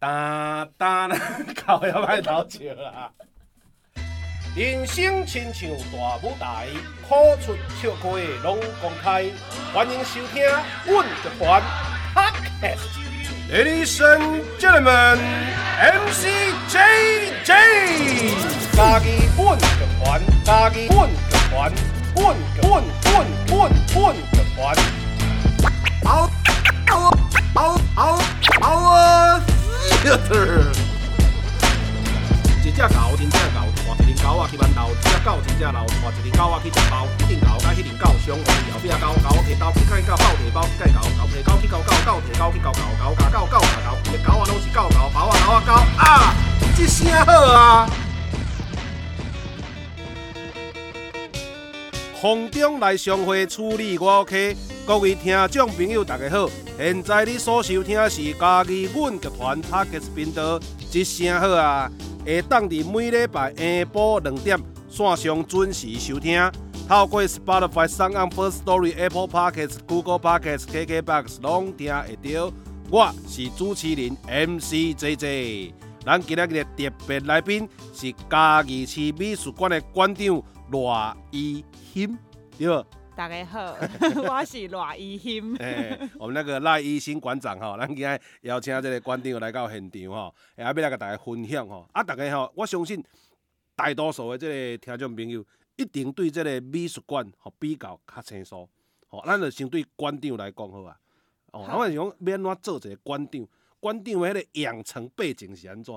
哒哒啦，搞也歹偷笑啦。人生亲像大舞台，苦出笑开拢公开。欢迎收听《阮乐团》Podcast。Ladies and gentlemen, MC JJ，家己阮乐团，家己阮乐团，阮阮阮阮阮乐团。嗷嗷嗷嗷嗷一只狗，真正狗。狗啊去馒头，只狗真正老，带一只狗啊去食包，一阵狗甲迄阵狗相会，后壁狗狗摕刀去甲狗斗摕包，去甲狗狗摕狗去咬狗，狗摕刀去咬狗，狗咬狗，狗咬狗，只狗啊拢是狗狗，包啊狗啊狗啊，这声好啊！空中来相会处理我 OK，各位听众朋友大家好，现在你所收听的是嘉义阮乐团 Podcast 频道，这声好啊！会当伫每礼拜下晡两点线上准时收听，透过 Spotify、SoundOn、Firstory、Apple Podcasts、Google Podcasts、KKBox 拢听会到。我是主持人 MC JJ，咱今日嘅特别来宾是嘉义市美术馆嘅馆长赖依欣，对。大家好，我是赖一兴。哎，我们那个赖一兴馆长哈，咱今天邀请这个馆长来到现场哈，也要来跟大家分享哈。啊，大家吼，我相信大多数的这个听众朋友一定对这个美术馆吼比较较清楚。吼，咱就先对馆长来讲好啊。哦，我是讲免怎做一个馆长，馆长的迄个养成背景是安怎？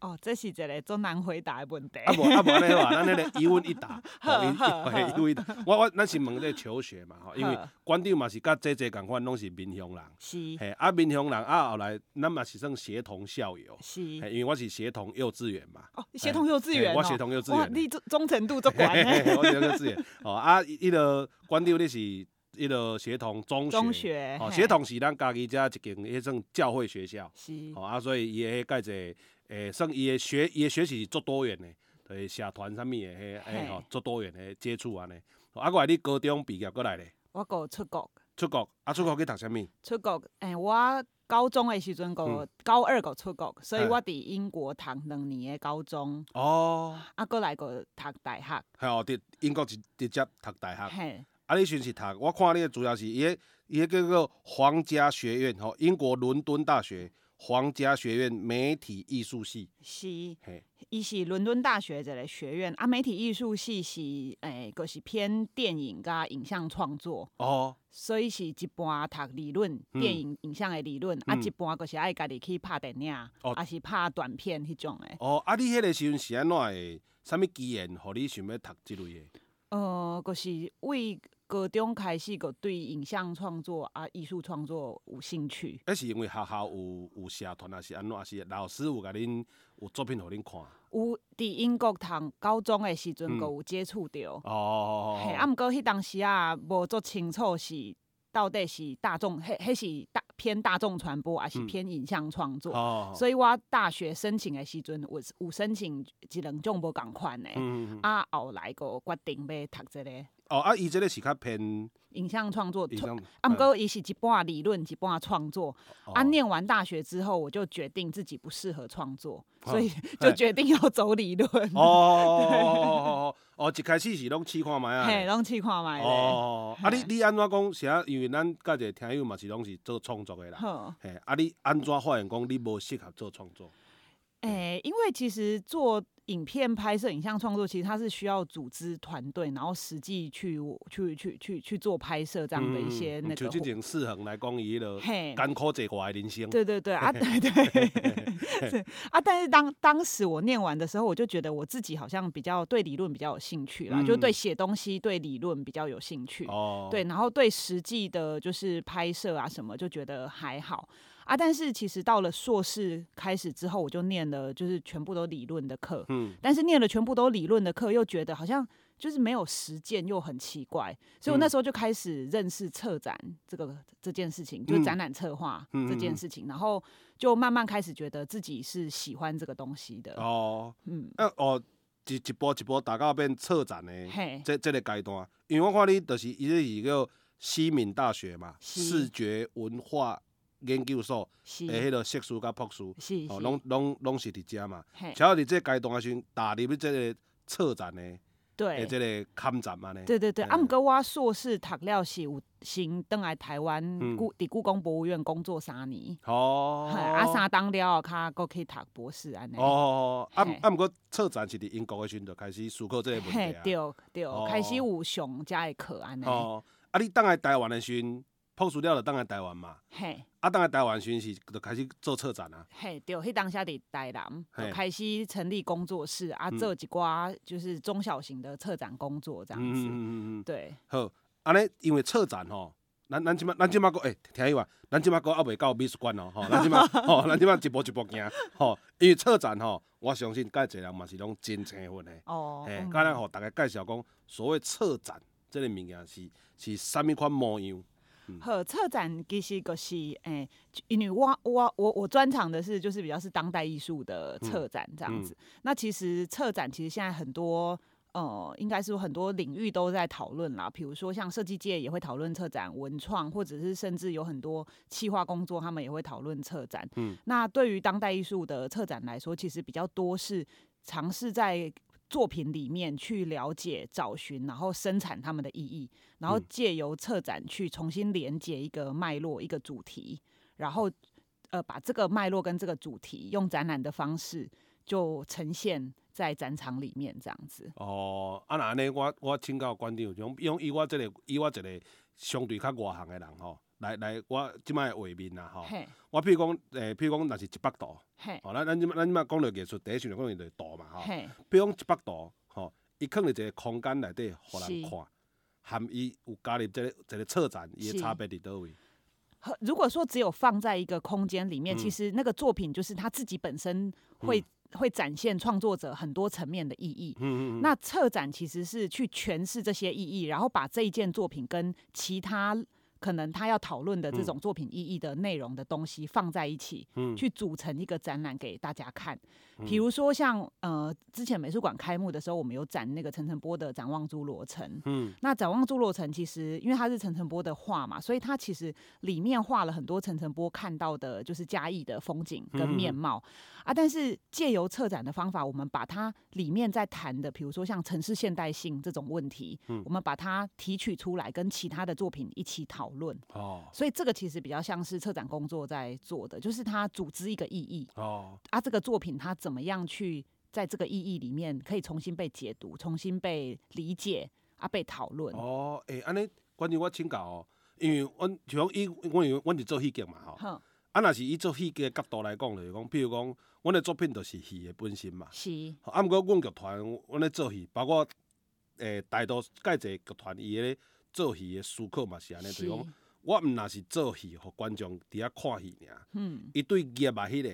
哦，这是一个最难回答的问题。啊无啊无安尼话，咱迄个一问一答，一 问一答。我我咱是问这个求学嘛，吼，因为馆长嘛是甲姐姐共款，拢是闽乡人。是。嘿，啊闽乡人啊，后来咱嘛是算协同校友。是。因为我是协同幼稚园嘛。哦，协同幼稚园。我协同幼稚园。哇，你忠忠诚度足高呢。我协同幼稚园。哦啊，伊个馆长你是迄个协同中学。中学。哦，协同是咱家己遮一间迄种教会学校。是。哦啊，所以伊个介者。诶，算伊诶学伊诶学习是足多元诶，对社团啥物诶，迄诶吼足多元诶接触安尼。啊，我你高中毕业过来咧？我个出国。出国啊？出国去读啥物？出国诶、欸，我高中诶时阵个、嗯、高二个出国，所以我伫英国读两年诶高中。哦。啊，过来个读大学。系哦，伫英国直直接读大学。嘿。啊，你算是读？我看你诶主要是伊个伊个叫做皇家学院吼，英国伦敦大学。皇家学院媒体艺术系是，伊是伦敦大学一个学院啊。媒体艺术系是诶，个、就是偏电影加影像创作哦，所以是一般读理论，电影影像的理论、嗯、啊，一般个是爱家己去拍电影，哦、啊是拍短片迄种的。哦，啊，你迄个时阵是安怎的？啥物机缘，互你想要读即类的？呃，个是为。高中开始个对影像创作啊、艺术创作有兴趣。那是因为学校有有社团，还是安怎？还是老师有甲恁有作品互恁看？有伫英国读高中诶时阵，个有接触到。哦。嘿，啊，毋过迄当时啊，无足清楚是到底是大众，迄迄是大偏大众传播，还是偏影像创作？哦。所以我大学申请诶时阵，有有申请一两种无共款的。嗯。啊，后来个决定要读这个。哦，啊，伊即个是较偏影像创作，啊，毋过伊是一半理论，一半创作。哦、啊，念完大学之后，我就决定自己不适合创作，哦、所以就决定要走理论。哦哦哦哦哦，一开始是拢试看觅啊，嘿，拢试看觅。哦，啊，你你安怎讲？是啊，因为咱甲一个听友嘛是拢是做创作的啦。好，嘿，啊，你安怎发现讲你无适合做创作？诶、欸，因为其实做影片拍摄、影像创作，其实它是需要组织团队，然后实际去去去去去做拍摄这样的一些那个。就这种适合来讲，伊了艰苦这块人生。对对对 啊，对对 是啊！但是当当时我念完的时候，我就觉得我自己好像比较对理论比较有兴趣啦，嗯、就对写东西、对理论比较有兴趣。哦。对，然后对实际的，就是拍摄啊什么，就觉得还好。啊！但是其实到了硕士开始之后，我就念了，就是全部都理论的课。嗯。但是念了全部都理论的课，又觉得好像就是没有实践，又很奇怪。所以我那时候就开始认识策展这个这件事情，就是展览策划这件事情，然后就慢慢开始觉得自己是喜欢这个东西的。哦。嗯。啊哦，一一步一步打到变策展的这这个阶段，因为我看你就是伊个是叫西敏大学嘛，视觉文化。研究所诶，迄个硕士甲博士，哦，拢拢拢是伫遮嘛。巧伫这阶段啊，时踏入去这个策展诶，诶，这个看展嘛呢。对对对，啊，毋过我硕士读了是有先倒来台湾故伫故宫博物院工作三年。哦。啊，三当了，较搁去读博士安尼。哦。啊啊，毋过策展是伫英国诶时阵就开始思考这个问题啊。对对，开始有上遮诶课安尼。哦。啊，你倒来台湾诶时阵。博士了就当来台湾嘛，嘿，啊，当来台湾时是就开始做策展啊，嘿，对，迄当下伫台南就开始成立工作室啊，做一寡就是中小型的策展工作这样子，嗯嗯嗯嗯，对，好，安尼因为策展吼，咱咱即马咱即马个诶，听伊话，咱即马个还未到美术馆哦，吼，咱即马吼，咱即马一步一步行，吼，因为策展吼，我相信介侪人嘛是拢真青奋的，哦，嘿，刚才互大家介绍讲，所谓策展这个物件是是啥物款模样？好，策展其实就是诶、欸，因为我我我我专长的是就是比较是当代艺术的策展这样子。嗯嗯、那其实策展其实现在很多呃，应该是有很多领域都在讨论啦。比如说像设计界也会讨论策展、文创，或者是甚至有很多企划工作，他们也会讨论策展。嗯，那对于当代艺术的策展来说，其实比较多是尝试在。作品里面去了解、找寻，然后生产他们的意义，然后借由策展去重新连接一个脉络、一个主题，然后呃把这个脉络跟这个主题用展览的方式就呈现在展场里面，这样子。哦，啊那呢，我我请教观众，用用以我这个以我这个相对较外行的人吼。来来，我即摆画面啊，吼，我譬如讲，诶，譬如讲，若是一百度，吼，咱咱即咱即摆讲到艺术，第一想讲就是度嘛，吼，比如讲一百度，吼，伊放伫一个空间内底，互人看，含伊有加入即个一个策展，伊的差别伫倒位？如果说只有放在一个空间里面，其实那个作品就是他自己本身会会展现创作者很多层面的意义。嗯嗯。那策展其实是去诠释这些意义，然后把这一件作品跟其他。可能他要讨论的这种作品意义的内容的东西放在一起，嗯、去组成一个展览给大家看。比如说像呃，之前美术馆开幕的时候，我们有展那个陈澄波的《展望诸罗城》。嗯，那《展望诸罗城》其实因为它是陈澄波的画嘛，所以它其实里面画了很多陈澄波看到的，就是嘉义的风景跟面貌、嗯、啊。但是借由策展的方法，我们把它里面在谈的，比如说像城市现代性这种问题，嗯、我们把它提取出来，跟其他的作品一起讨论。哦，所以这个其实比较像是策展工作在做的，就是他组织一个意义。哦，啊，这个作品它怎怎么样去在这个意义里面可以重新被解读、重新被理解啊，被讨论？哦，诶、欸，安尼，关于我请教哦，因为我像伊我因为我是做戏剧嘛，吼呵，啊，若是以做戏剧的角度来讲，就是讲，譬如讲，我的作品就是戏的本身嘛，是。啊，毋过阮剧团，阮咧做戏，包括诶、欸，大多介侪剧团伊咧做戏的思考嘛是安尼，就是讲，我毋若是做戏，互观众伫遐看戏尔，嗯，伊对业啊迄个。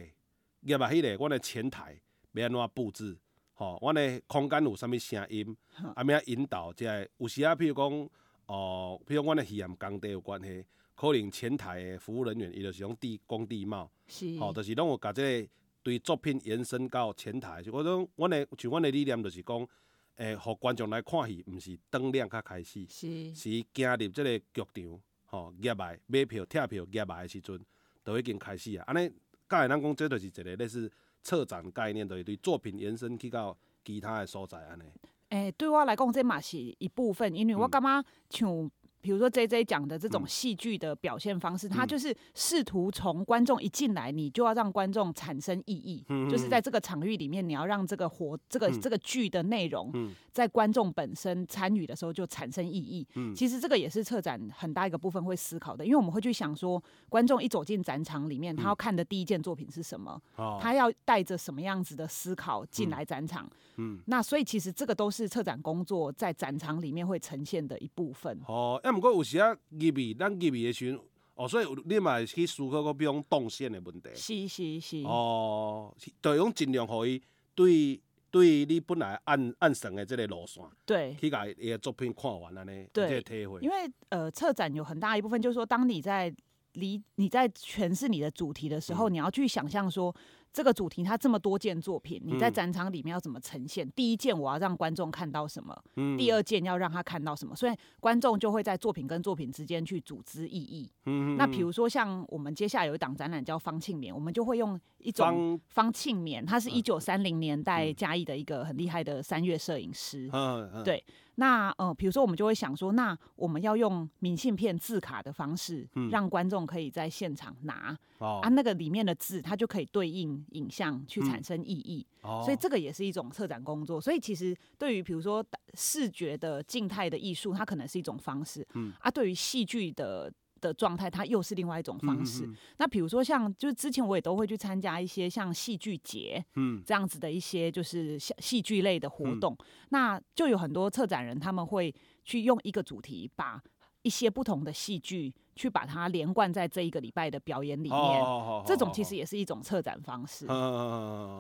业啊，迄个，阮的前台要安怎布置？吼，阮的空间有啥物声音？啊，咩引导？即个有时啊，譬如讲，哦，比如阮的戏验工地有关系，可能前台的服务人员伊就是讲地工地貌，是，吼，就是拢有甲即个对作品延伸到前台。就我讲，阮的像阮的理念就是讲，诶、欸，互观众来看戏，毋是灯亮较开始，是，是行入即个剧场，吼，入来买票、拆票、入来的时阵，都已经开始啊，安尼。甲会咱讲，这就是一个类似策展概念，就是对作品延伸去到其他的所在安尼。诶、欸，对我来讲，这嘛是一部分，因为我感觉像。比如说 J J 讲的这种戏剧的表现方式，嗯、他就是试图从观众一进来，你就要让观众产生意义，嗯、就是在这个场域里面，你要让这个活这个、嗯、这个剧的内容，在观众本身参与的时候就产生意义。嗯、其实这个也是策展很大一个部分会思考的，因为我们会去想说，观众一走进展场里面，他要看的第一件作品是什么，嗯、他要带着什么样子的思考进来展场。嗯，那所以其实这个都是策展工作在展场里面会呈现的一部分。哦。毋过有时啊，入味咱入味的时阵，哦，所以你嘛会去思考个比如讲动线的问题。是是是。哦，就讲尽量互伊对对你本来按按绳的这个路线，对，去甲伊个作品看完安尼，对，这个体会。因为呃，策展有很大一部分就是说，当你在离你在诠释你的主题的时候，嗯、你要去想象说。这个主题它这么多件作品，你在展场里面要怎么呈现？嗯、第一件我要让观众看到什么？嗯、第二件要让他看到什么？所以观众就会在作品跟作品之间去组织意义。嗯、那比如说像我们接下来有一档展览叫方庆绵，我们就会用一种方庆绵，它是一九三零年代嘉义的一个很厉害的三月摄影师。嗯嗯、对。那呃，比如说我们就会想说，那我们要用明信片字卡的方式，嗯、让观众可以在现场拿、哦、啊，那个里面的字，它就可以对应影像去产生意义。嗯哦、所以这个也是一种策展工作。所以其实对于比如说视觉的静态的艺术，它可能是一种方式。嗯、啊，对于戏剧的。的状态，它又是另外一种方式。嗯嗯、那比如说，像就是之前我也都会去参加一些像戏剧节，嗯，这样子的一些就是戏剧类的活动。嗯、那就有很多策展人，他们会去用一个主题，把一些不同的戏剧去把它连贯在这一个礼拜的表演里面。哦、这种其实也是一种策展方式。嗯嗯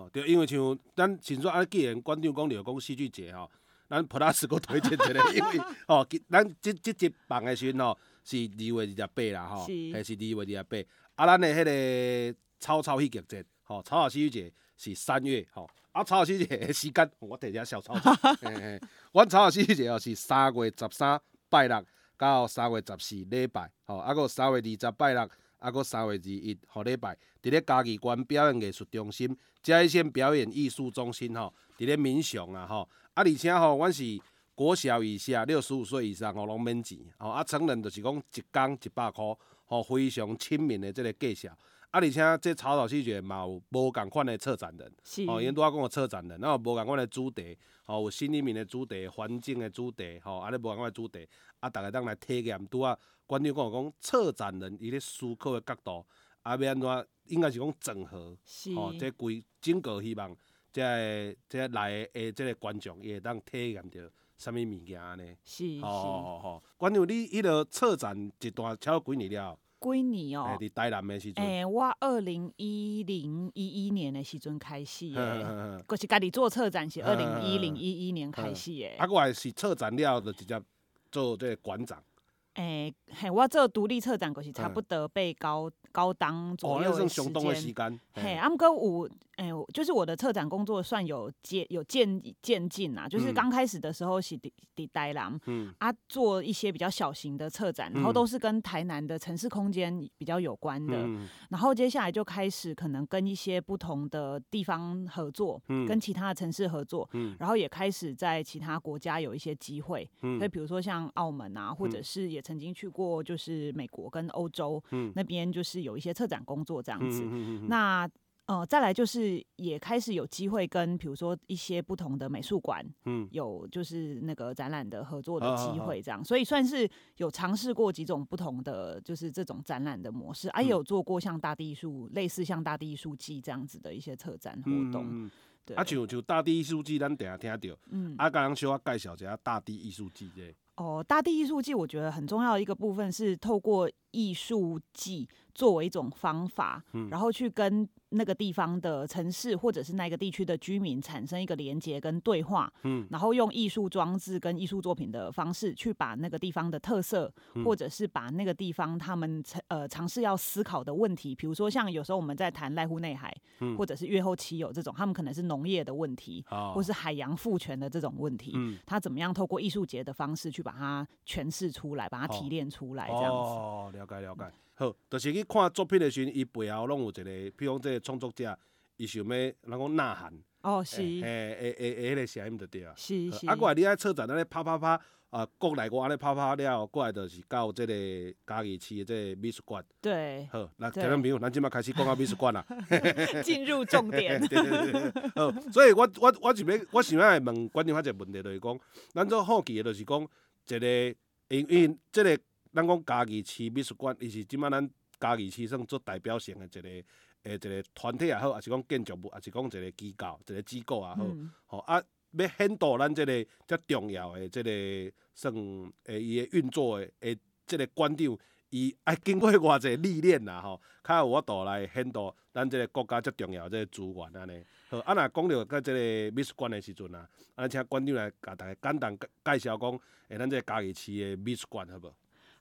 嗯，对，因为像咱先说啊，既然观众讲了讲戏剧节哈，咱 Plus 个推荐一个，因为哦，咱这这这办的时候。是二月二十八啦，吼，还是二月二十八。啊，咱的迄个草草戏剧节，吼，草草戏剧节是三月，吼。啊，草草戏剧节时间，我等下小草草。嘿嘿，阮草草戏剧节哦是三月十三拜六到三月十四礼拜，吼，啊，个三月二十拜六，啊，个三月二一好礼拜，伫咧嘉义县表演艺术中心、嘉义县表演艺术中心，吼，伫咧民雄啊，吼，啊，而且吼，阮是。国小以下六十五岁以上哦，拢免钱哦。啊，成人就是讲一工一百块，吼，非常亲民的即个介绍。啊，而且这草草戏剧嘛有无共款的策展人，是哦，因拄仔讲个策展人，然后无共款的主题，吼，有新移民的主题，环境的主题，吼，啊，咧无共款的主题，啊，逐个当来体验。拄仔观众讲讲策展人伊咧思考的角度，啊，要安怎应该是讲整合，是哦，这规整个希望这个这个来的这个观众伊会当体验着。啥物物件呢？是是，好好好。关于你迄个策展一段超过几年了？几年哦？伫台南诶时阵。诶、欸，我二零一零一一年诶时阵开始诶，阁是家己做策展是二零一零一一年开始诶。啊，我也是策展了，就直接做这个馆长。诶、欸，嘿，我做独立策展，阁是差不多被高高档左右的时间。嘿，啊，毋过有。哎，就是我的策展工作算有渐有渐渐进啊，就是刚开始的时候是滴滴呆啦，嗯。啊，做一些比较小型的策展，然后都是跟台南的城市空间比较有关的，嗯、然后接下来就开始可能跟一些不同的地方合作，嗯、跟其他的城市合作，嗯、然后也开始在其他国家有一些机会，嗯、所以比如说像澳门啊，或者是也曾经去过就是美国跟欧洲，嗯、那边就是有一些策展工作这样子，那。呃，再来就是也开始有机会跟，比如说一些不同的美术馆，嗯，有就是那个展览的合作的机会，这样，所以算是有尝试过几种不同的，就是这种展览的模式，啊，也有做过像大地艺术，类似像大地艺术季这样子的一些策展活动，嗯、对，啊，就就大地艺术季，咱等下听到，嗯，啊，刚刚小我介绍一下大地艺术季这。哦，大地艺术季，我觉得很重要的一个部分是透过艺术季作为一种方法，嗯，然后去跟。那个地方的城市或者是那个地区的居民产生一个连接跟对话，嗯，然后用艺术装置跟艺术作品的方式去把那个地方的特色，嗯、或者是把那个地方他们呃尝试要思考的问题，比如说像有时候我们在谈濑户内海，嗯、或者是越后期有这种，他们可能是农业的问题，哦、或是海洋赋权的这种问题，嗯，他怎么样透过艺术节的方式去把它诠释出来，把它提炼出来，这样子。哦，了解了解。好，就是去看作品的时阵，伊背后拢有一个，比如讲这个创作者，伊想要人讲呐喊。哦，是。诶诶诶诶，迄个声音就对啊。是是。啊，过来你爱车展，安尼啪啪啪，啊，国内外安尼啪啪了，过来就是到这个嘉义市的这个美术馆。对。好，那听众朋友，咱即马开始讲下美术馆啦。进入重点。对对对。好，所以我我我想要，我想要来问观众一个问题，就是讲，咱做好奇的，就是讲，一个因因即个。咱讲嘉义市美术馆，伊是即摆咱嘉义市算做代表性的一个诶一个团体也好，也是讲建筑物，也是讲一个机构，一个机构也好，吼、嗯、啊，要显导咱即个遮重要诶即个算诶伊诶运作诶诶即个馆长，伊爱经过偌济历练啦，吼，较有法度来显导咱即个国家遮重要诶即个资源安尼。好，啊若讲着甲即个美术馆诶时阵啊，啊请馆长来甲大家简单介绍讲，诶咱即个嘉义市诶美术馆好无？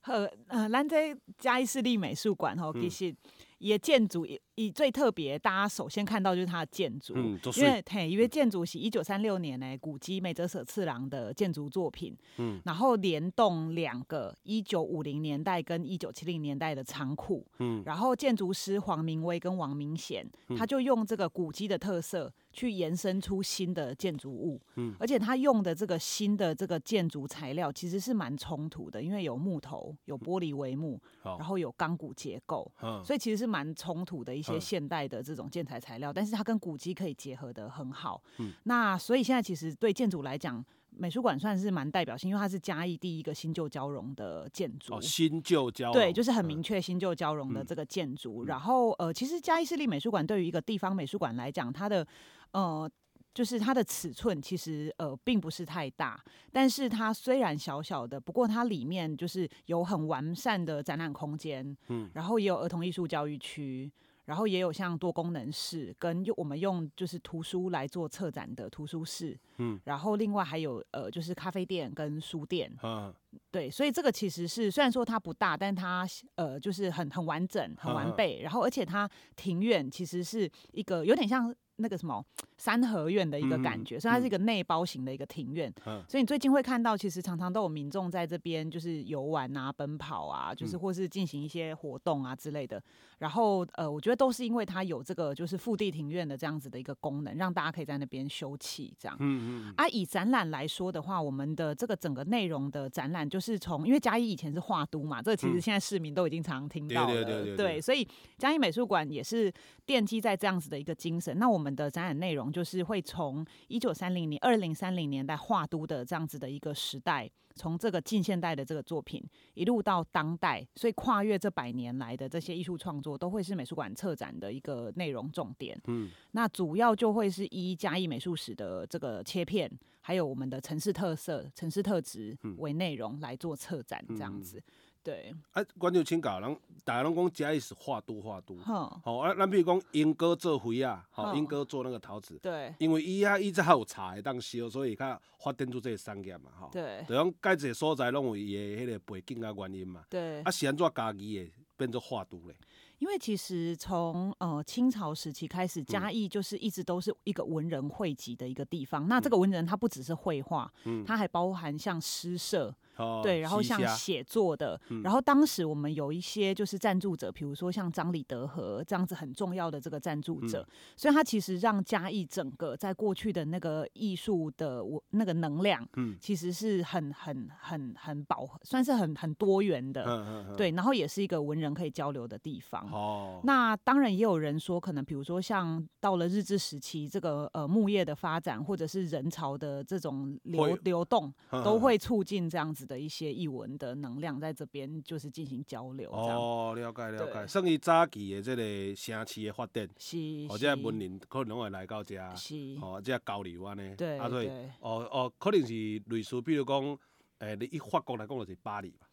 好，呃，咱这嘉义市立美术馆吼，其实也建筑以以最特别，大家首先看到就是它的建筑，嗯，因为嘿，因为建筑是一九三六年呢，古迹美泽舍次郎的建筑作品，嗯，然后联动两个一九五零年代跟一九七零年代的仓库，嗯，然后建筑师黄明威跟王明贤，他就用这个古迹的特色去延伸出新的建筑物，嗯，而且他用的这个新的这个建筑材料其实是蛮冲突的，因为有木头，有玻璃帷幕，然后有钢骨结构，嗯。所以其实是。是蛮冲突的一些现代的这种建材材料，但是它跟古迹可以结合的很好。嗯，那所以现在其实对建筑来讲，美术馆算是蛮代表性，因为它是嘉义第一个新旧交融的建筑。哦，新旧交融，对，就是很明确新旧交融的这个建筑。然后呃，其实嘉义市立美术馆对于一个地方美术馆来讲，它的呃。就是它的尺寸其实呃并不是太大，但是它虽然小小的，不过它里面就是有很完善的展览空间，嗯，然后也有儿童艺术教育区，然后也有像多功能室跟用我们用就是图书来做策展的图书室，嗯，然后另外还有呃就是咖啡店跟书店，嗯，对，所以这个其实是虽然说它不大，但它呃就是很很完整很完备，然后而且它庭院其实是一个有点像。那个什么三合院的一个感觉，嗯、所以它是一个内包型的一个庭院。嗯、所以你最近会看到，其实常常都有民众在这边就是游玩啊、奔跑啊，就是或是进行一些活动啊之类的。然后呃，我觉得都是因为它有这个就是腹地庭院的这样子的一个功能，让大家可以在那边休憩这样。嗯嗯。啊，以展览来说的话，我们的这个整个内容的展览就是从，因为嘉义以前是画都嘛，这个其实现在市民都已经常常听到了。对对对对。对，所以嘉义美术馆也是奠基在这样子的一个精神。那我们。我们的展览内容就是会从一九三零年、二零三零年代画都的这样子的一个时代，从这个近现代的这个作品一路到当代，所以跨越这百年来的这些艺术创作，都会是美术馆策展的一个内容重点。嗯，那主要就会是以嘉义美术史的这个切片，还有我们的城市特色、城市特质为内容来做策展，这样子。对，啊，观众请教，人大家拢讲嘉义是画都画都，好呵，啊，咱比如讲英哥做灰啊，好，英哥做那个陶瓷，对，因为伊啊伊只还有茶会当烧，所以较发展出这个产业嘛，吼，对，就讲介济所在拢有伊个迄个背景啊原因嘛，对，啊是安怎家己的变做画都嘞？因为其实从呃清朝时期开始，嘉义就是一直都是一个文人汇集的一个地方。嗯、那这个文人他不只是绘画，嗯，他还包含像诗社。哦、对，然后像写作的，嗯、然后当时我们有一些就是赞助者，比如说像张李德和这样子很重要的这个赞助者，嗯、所以他其实让嘉义整个在过去的那个艺术的我那个能量，嗯，其实是很很很很饱和，算是很很多元的，嗯嗯嗯、对，然后也是一个文人可以交流的地方。哦，那当然也有人说，可能比如说像到了日治时期，这个呃木业的发展，或者是人潮的这种流流动，都会促进这样子的一些译文的能量在这边就是进行交流。哦，了解了解，算伊早期的这个城市的发展，是，或者文人可能会来到这，是，哦，这交流安尼，对，啊对，哦哦，可能是类似，比如讲，诶，你以法国来讲就是巴黎吧，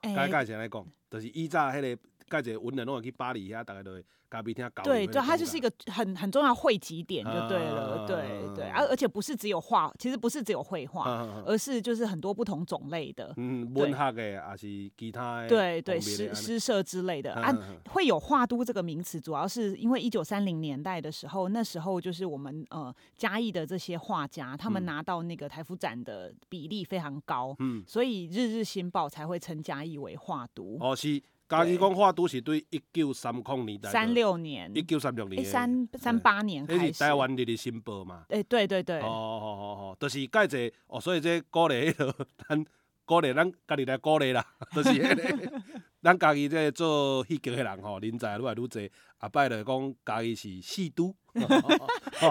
该该怎来讲，就是以早迄个。盖者文人拢会去巴黎遐，大概都会咖啡厅搞。对对，它就是一个很很重要汇集点，就对了，对对。而而且不是只有画，其实不是只有绘画，而是就是很多不同种类的。嗯，文学的还是其他的。对对，诗诗社之类的啊，会有画都这个名词，主要是因为一九三零年代的时候，那时候就是我们呃嘉义的这些画家，他们拿到那个台福展的比例非常高，嗯，所以《日日新报》才会称嘉义为画都。哦，是。嘉义讲话都是对一九三零年代，三六年，一九三六年，三三八年开始。是台湾日日新报嘛？诶，对对对。哦哦哦哦，就是介济哦，所以这鼓励迄落，咱鼓励咱家己来鼓励啦，就是迄个，咱家己这做戏剧的人吼，人才愈来愈济，后摆就讲家己是戏都，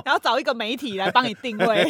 然后找一个媒体来帮你定位，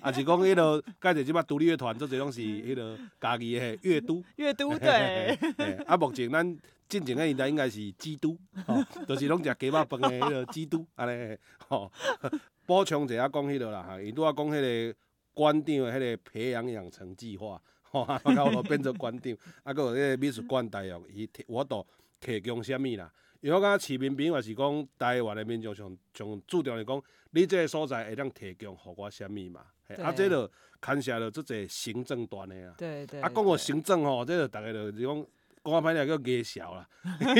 啊是讲迄落介济即摆独立乐团，做侪拢是迄落家己的乐都，乐都对。啊，目前咱。进前个年代应该是基督，吼，就是拢食鸡肉饭的迄个基督，安尼，吼，补充一下讲迄个啦，哈，伊拄仔讲迄个馆长的迄个培养养成计划，吼，啊，到我变做馆长，啊，搁有迄个美术馆大学，伊我都提供啥物啦？因为我感觉市民朋友也是讲台湾的民众上上注重的讲，你即个所在会当提供互我啥物嘛？对啊，即个牵涉到即个行政端的啊，对对，对。啊，讲个行政吼，即个逐个就是讲。讲歹听叫艺小啦，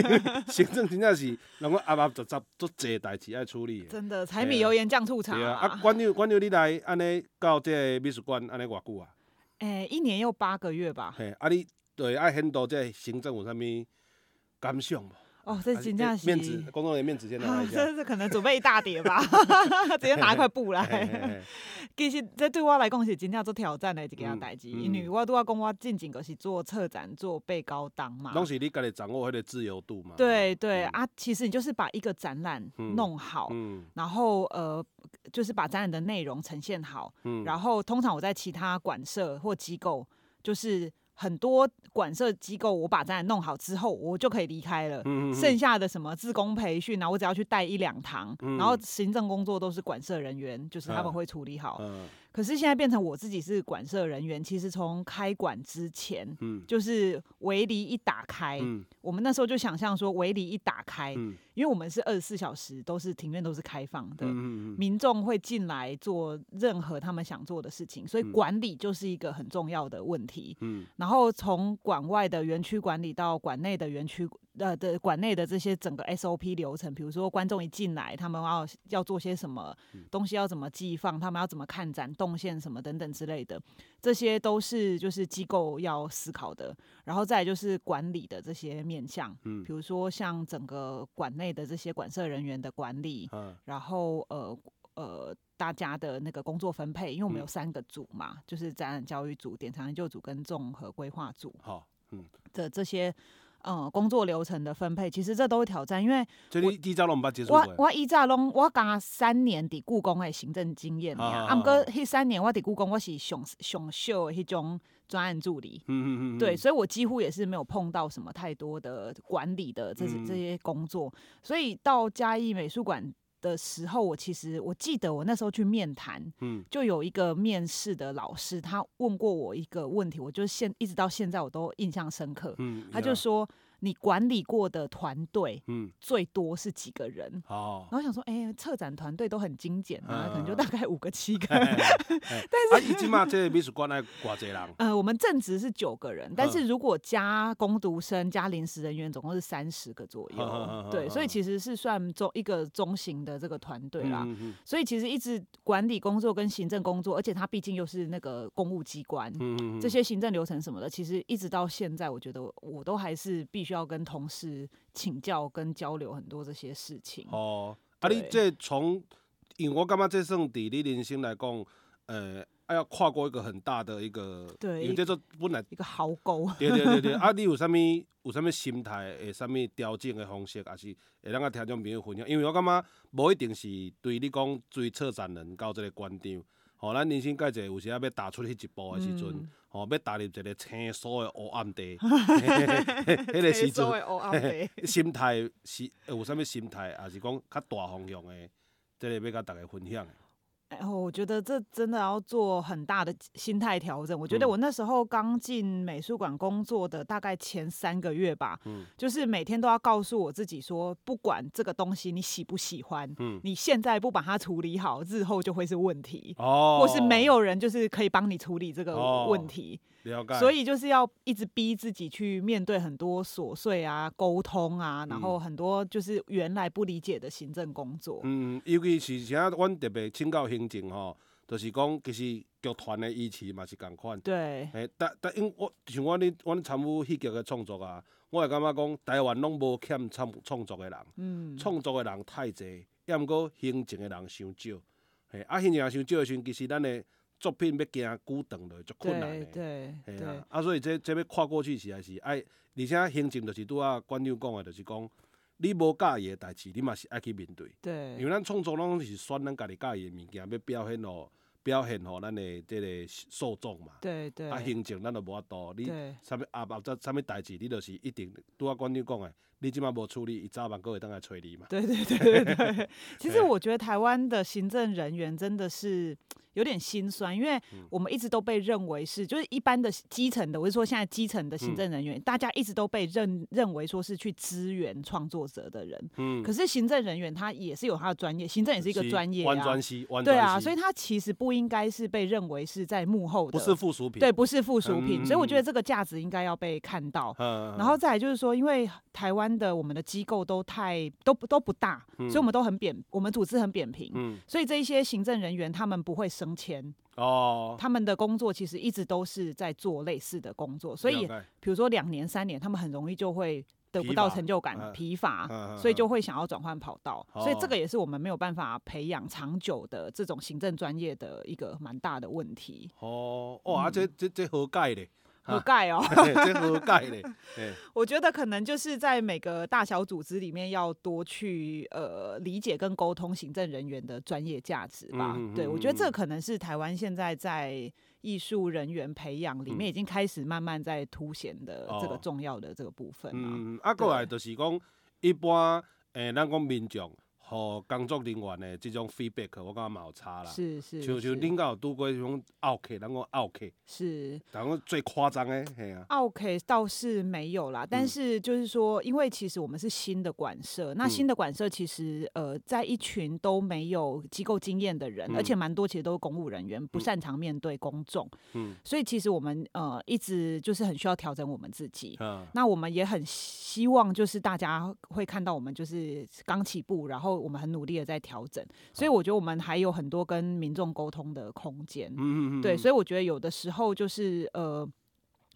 行政真正是人讲压压杂杂足济代志爱处理。真的，柴米油盐酱醋茶。对啊，啊，管长，管长，你来安尼到这个美术馆安尼偌久啊？诶、欸，一年又八个月吧。嘿，啊，你对爱很多这行政有啥物感想无？哦，这金价是面纸，工作人员面纸先拿一下。这是可能准备一大叠吧，直接拿一块布来。其实这对我来讲是真正做挑战的一件代志，因为我都要讲我进前就是做策展、做贝高档嘛。拢是你家己掌握迄个自由度嘛。对对、嗯、啊，其实你就是把一个展览弄好，然后呃，就是把展览的内容呈现好，嗯、然后通常我在其他馆舍或机构就是。很多馆舍机构，我把展览弄好之后，我就可以离开了。剩下的什么自工培训啊，我只要去带一两堂，嗯、然后行政工作都是馆舍人员，就是他们会处理好。可是现在变成我自己是馆舍人员，其实从开馆之前，嗯，就是围篱一打开，嗯，我们那时候就想象说围篱一打开，嗯，因为我们是二十四小时都是庭院都是开放的，嗯，民众会进来做任何他们想做的事情，所以管理就是一个很重要的问题，嗯，然后从馆外的园区管理到馆内的园区。呃的馆内的这些整个 SOP 流程，比如说观众一进来，他们要要做些什么东西，要怎么寄放，他们要怎么看展动线什么等等之类的，这些都是就是机构要思考的。然后再来就是管理的这些面向，嗯，比如说像整个馆内的这些管社人员的管理，嗯，然后呃呃大家的那个工作分配，因为我们有三个组嘛，就是展览教育组、典藏研究组跟综合规划组，好，嗯。的这些。嗯，工作流程的分配，其实这都是挑战，因为我我我以前拢我刚三年的故宫的行政经验，啊，毋过迄三年我的故宫我是上上秀的迄种专案助理，嗯嗯嗯，对，所以我几乎也是没有碰到什么太多的管理的这些这些工作，所以到嘉义美术馆。的时候，我其实我记得我那时候去面谈，嗯，就有一个面试的老师，他问过我一个问题，我就现一直到现在我都印象深刻，嗯，他就说。你管理过的团队，嗯，最多是几个人？哦，然后想说，哎、欸，策展团队都很精简啊，嗯、可能就大概五个七个。但是，啊，以前嘛，这美术馆来挂几人？呃，我们正职是九个人，但是如果加工读生、加临时人员，总共是三十个左右。嗯、对，所以其实是算中一个中型的这个团队啦。所以其实一直管理工作跟行政工作，而且它毕竟又是那个公务机关，嗯、这些行政流程什么的，其实一直到现在，我觉得我都还是必须。需要跟同事请教跟交流很多这些事情。哦，啊，你这从，因为我感觉这算在你人生来讲，呃，还要跨过一个很大的一个，对，因为这做本来一个壕沟。对对对对，啊，你有啥物有啥物心态，诶，啥物调整的方式，还是会咱个听众朋友分享？因为我感觉无一定是对你讲追策展人到这个馆长。吼，咱人生介侪有时啊要踏出迄一步的时阵，吼、嗯，要踏入一个青疏的黑暗地，迄个时阵，心态是有啥物心态，还是讲较大方向的，这个要甲大家分享。哎，我觉得这真的要做很大的心态调整。我觉得我那时候刚进美术馆工作的大概前三个月吧，嗯，就是每天都要告诉我自己说，不管这个东西你喜不喜欢，嗯，你现在不把它处理好，日后就会是问题，哦，或是没有人就是可以帮你处理这个问题。哦所以就是要一直逼自己去面对很多琐碎啊、沟通啊，然后很多就是原来不理解的行政工作。嗯，尤其是现在阮特别请教行政吼，就是讲其实剧团的意思嘛是共款。对。诶，但但因我像我咧，阮参与戏剧的创作啊，我会感觉讲台湾拢无欠创创作的人。嗯。创作的人太侪，要毋过行政的人伤少。诶，啊，行政人伤少的时阵，其实咱的。作品要行久长的，足困难的。对。啊，啊，所以这这要跨过去是也是爱，而且行政就是拄啊馆长讲的，就是讲你无介意的代志，你嘛是爱去面对。对。因为咱创作拢是选咱家己介意的物件，要表现哦，表现吼咱的这个受众嘛。对对。啊，行政咱就无法度，你啥物啊啊，这啥物代志，你就是一定拄啊馆长讲的，你即马无处理，伊早晚各会当来催你嘛。对对对对对。其实我觉得台湾的行政人员真的是。有点心酸，因为我们一直都被认为是，就是一般的基层的，我是说现在基层的行政人员，嗯、大家一直都被认认为说是去支援创作者的人。嗯，可是行政人员他也是有他的专业，行政也是一个专业啊。对啊，所以他其实不应。应该是被认为是在幕后的，不是附属品，对，不是附属品，嗯、所以我觉得这个价值应该要被看到。嗯、然后再来就是说，因为台湾的我们的机构都太都都不大，嗯、所以我们都很扁，我们组织很扁平，嗯、所以这一些行政人员他们不会升迁。哦，他们的工作其实一直都是在做类似的工作，所以比如说两年三年，他们很容易就会。得不到成就感，疲乏，所以就会想要转换跑道，哦、所以这个也是我们没有办法培养长久的这种行政专业的一个蛮大的问题。哦，哇、哦，啊，这这这何解嘞，好改哦，这好改嘞。我觉得可能就是在每个大小组织里面要多去呃理解跟沟通行政人员的专业价值吧。嗯、对，我觉得这可能是台湾现在在。艺术人员培养里面已经开始慢慢在凸显的这个重要的这个部分、啊、嗯，啊，过来就是讲一般，诶、欸，咱讲民众。和工作人员的这种 feedback，我感觉蛮有差啦。是是，就就恁敢有拄过这种奥客，咱讲奥客。是。咱讲最夸张的，嘿啊。奥客倒是没有啦，但是就是说，因为其实我们是新的馆舍，那新的馆舍其实呃，在一群都没有机构经验的人，而且蛮多其实都是公务人员，不擅长面对公众。嗯。所以其实我们呃一直就是很需要调整我们自己。嗯。那我们也很希望就是大家会看到我们就是刚起步，然后。我们很努力的在调整，所以我觉得我们还有很多跟民众沟通的空间。嗯嗯对，所以我觉得有的时候就是呃。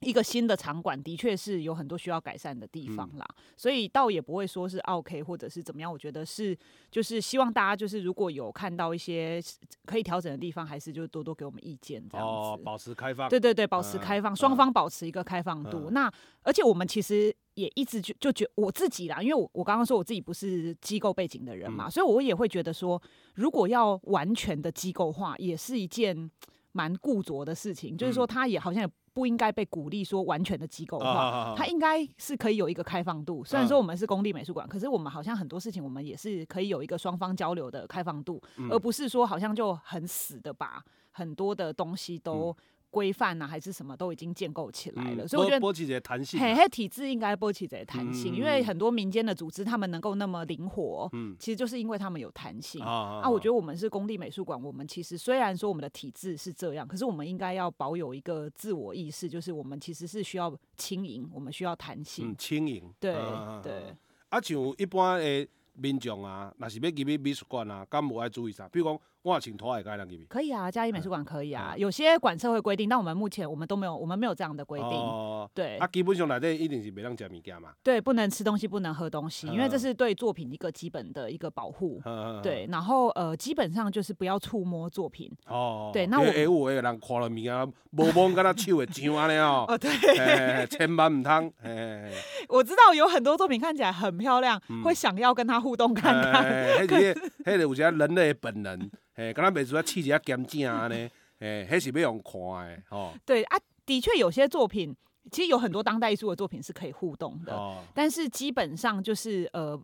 一个新的场馆的确是有很多需要改善的地方啦，嗯、所以倒也不会说是 OK 或者是怎么样，我觉得是就是希望大家就是如果有看到一些可以调整的地方，还是就多多给我们意见这样子。哦，保持开放。对对对，保持开放，双、嗯、方保持一个开放度。嗯、那而且我们其实也一直就就觉我自己啦，因为我我刚刚说我自己不是机构背景的人嘛，嗯、所以我也会觉得说，如果要完全的机构化，也是一件蛮固着的事情。嗯、就是说，他也好像也。不应该被鼓励说完全的机构化，它应该是可以有一个开放度。虽然说我们是公立美术馆，可是我们好像很多事情我们也是可以有一个双方交流的开放度，而不是说好像就很死的把很多的东西都。规范啊，还是什么都已经建构起来了，嗯、所以我觉得波起这些弹性，嘿，嘿，体制应该波起这些弹性，嗯、因为很多民间的组织他们能够那么灵活，嗯，其实就是因为他们有弹性啊，啊，啊。我觉得我们是公立美术馆，我们其实虽然说我们的体制是这样，可是我们应该要保有一个自我意识，就是我们其实是需要轻盈，我们需要弹性，轻盈，对对。啊，像一般的民众啊，那是要入去美术馆啊，敢无爱注意啥？比如讲。我请托也该让给你。可以啊，嘉义美术馆可以啊，有些馆舍会规定，但我们目前我们都没有，我们没有这样的规定。哦，对。啊，基本上来这一定是没让吃物件嘛。对，不能吃东西，不能喝东西，因为这是对作品一个基本的一个保护。对，然后呃，基本上就是不要触摸作品。哦。对，那我。哎，有的人看了物件，无摸跟他手会脏安尼哦。哦，对。千万唔通。我知道有很多作品看起来很漂亮，会想要跟他互动看有些人类本能。诶，刚刚美术啊，气质啊，干净啊呢，诶，迄是要用看的，吼。对啊，的确有些作品，其实有很多当代艺术的作品是可以互动的，哦、但是基本上就是呃。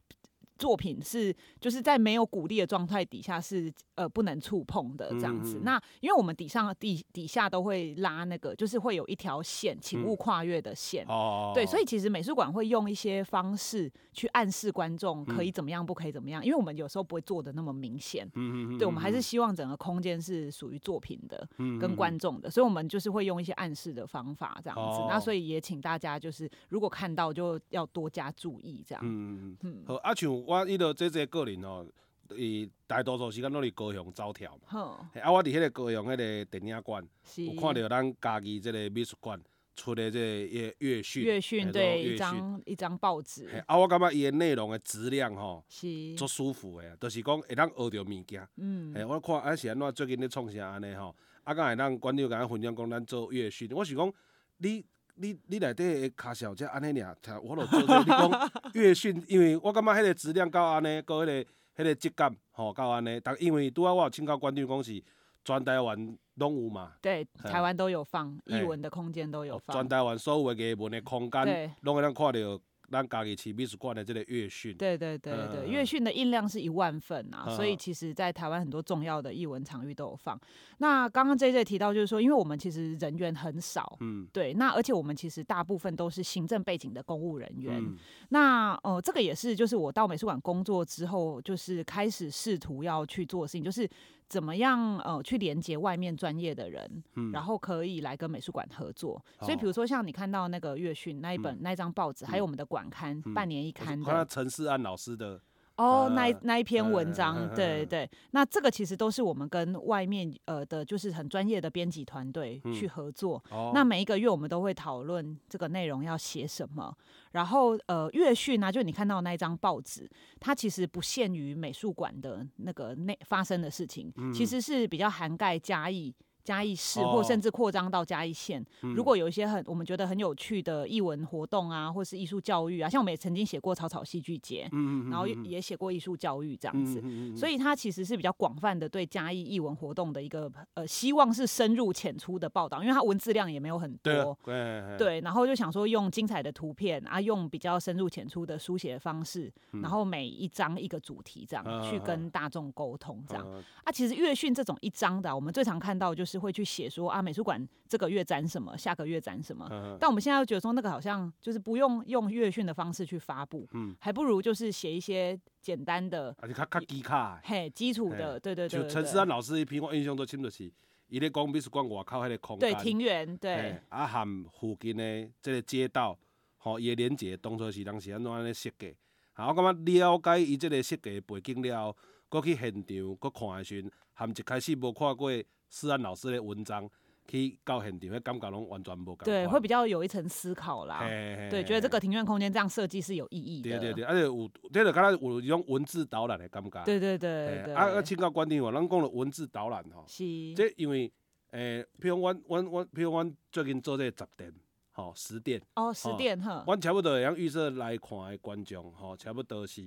作品是就是在没有鼓励的状态底下是呃不能触碰的这样子。嗯、那因为我们底上底底下都会拉那个，就是会有一条线，请勿跨越的线。哦、嗯。对，所以其实美术馆会用一些方式去暗示观众可以怎么样，不可以怎么样。嗯、因为我们有时候不会做的那么明显。嗯对，我们还是希望整个空间是属于作品的，嗯、跟观众的，所以我们就是会用一些暗示的方法这样子。哦、那所以也请大家就是如果看到就要多加注意这样。嗯嗯。和，阿像。我伊着这这个人哦，伊大多数时间拢伫高雄走跳嘛。好，啊，我伫迄个高雄迄个电影馆，有看到咱家己即个美术馆出的这个阅阅讯。阅讯对，一张一张报纸。啊，我感觉伊的内容的质量吼，是足舒服的，就是讲会当学着物件。嗯。诶，我看啊是安怎最近咧创啥安尼吼，啊，敢会当馆长甲咱分享讲咱做阅讯，我是讲你。你你内底诶卡小只安尼尔，我著做做你讲 越讯，因为我感觉迄个质量到安尼，搁迄个迄个质感吼到安尼。但因为拄仔我有请教馆长讲是全台湾拢有嘛？对，台湾都有放，译文的空间都有放。全台湾所有的艺文的空间，拢会通看到咱嘉义市美术馆的这个乐训。对对对对，乐训、嗯、的印量是一万份啊，嗯、所以其实在台湾很多重要的艺文场域都有放。那刚刚 JJ 提到，就是说，因为我们其实人员很少，嗯，对，那而且我们其实大部分都是行政背景的公务人员。嗯、那呃，这个也是就是我到美术馆工作之后，就是开始试图要去做的事情，就是。怎么样呃去连接外面专业的人，嗯、然后可以来跟美术馆合作。哦、所以比如说像你看到那个乐讯那一本、嗯、那一张报纸，还有我们的馆刊、嗯、半年一刊的，看到陈世安老师的。哦，oh, 那那一篇文章，嗯、对对，那这个其实都是我们跟外面呃的，就是很专业的编辑团队去合作。嗯哦、那每一个月我们都会讨论这个内容要写什么。然后呃，月讯呢，就你看到那一张报纸，它其实不限于美术馆的那个内发生的事情，嗯、其实是比较涵盖嘉义。嘉义市，或甚至扩张到嘉义县。哦、如果有一些很我们觉得很有趣的艺文活动啊，或是艺术教育啊，像我们也曾经写过草草戏剧节，嗯嗯然后也写过艺术教育这样子，所以它其实是比较广泛的对嘉义艺文活动的一个呃，希望是深入浅出的报道，因为它文字量也没有很多，对，对，对，然后就想说用精彩的图片啊，用比较深入浅出的书写的方式，嗯、然后每一章一个主题这样、嗯、去跟大众沟通这样，嗯、啊，其实乐讯这种一章的、啊，我们最常看到就是。会去写说啊，美术馆这个月展什么，下个月展什么。嗯、但我们现在又觉得说，那个好像就是不用用月讯的方式去发布，嗯，还不如就是写一些简单的，而且较较基卡，嘿，基础的，嘿对对对，对。就陈思安老师一篇，我印象都深就是，伊咧讲美术馆外口迄个空间，对庭园，对，啊，含附近的这个街道，吼，伊连接当初是当时安怎安尼设计，啊，我感觉了解伊这个设计背景了后，搁去现场搁看的时阵，含一开始无看过。思安老师的文章去到现场，迄感觉拢完全无感。对，会比较有一层思考啦。嘿嘿对，觉得这个庭院空间这样设计是有意义的。对对对，而且有，这个敢若有一种文字导览的感觉。对对对对。啊啊，请教观点哦，咱讲了文字导览吼。是。这因为，诶、欸，譬如阮阮阮，譬如阮最近做这个十店，吼十店。哦，十店哈。阮差不多会用预设来看的观众，吼，差不多是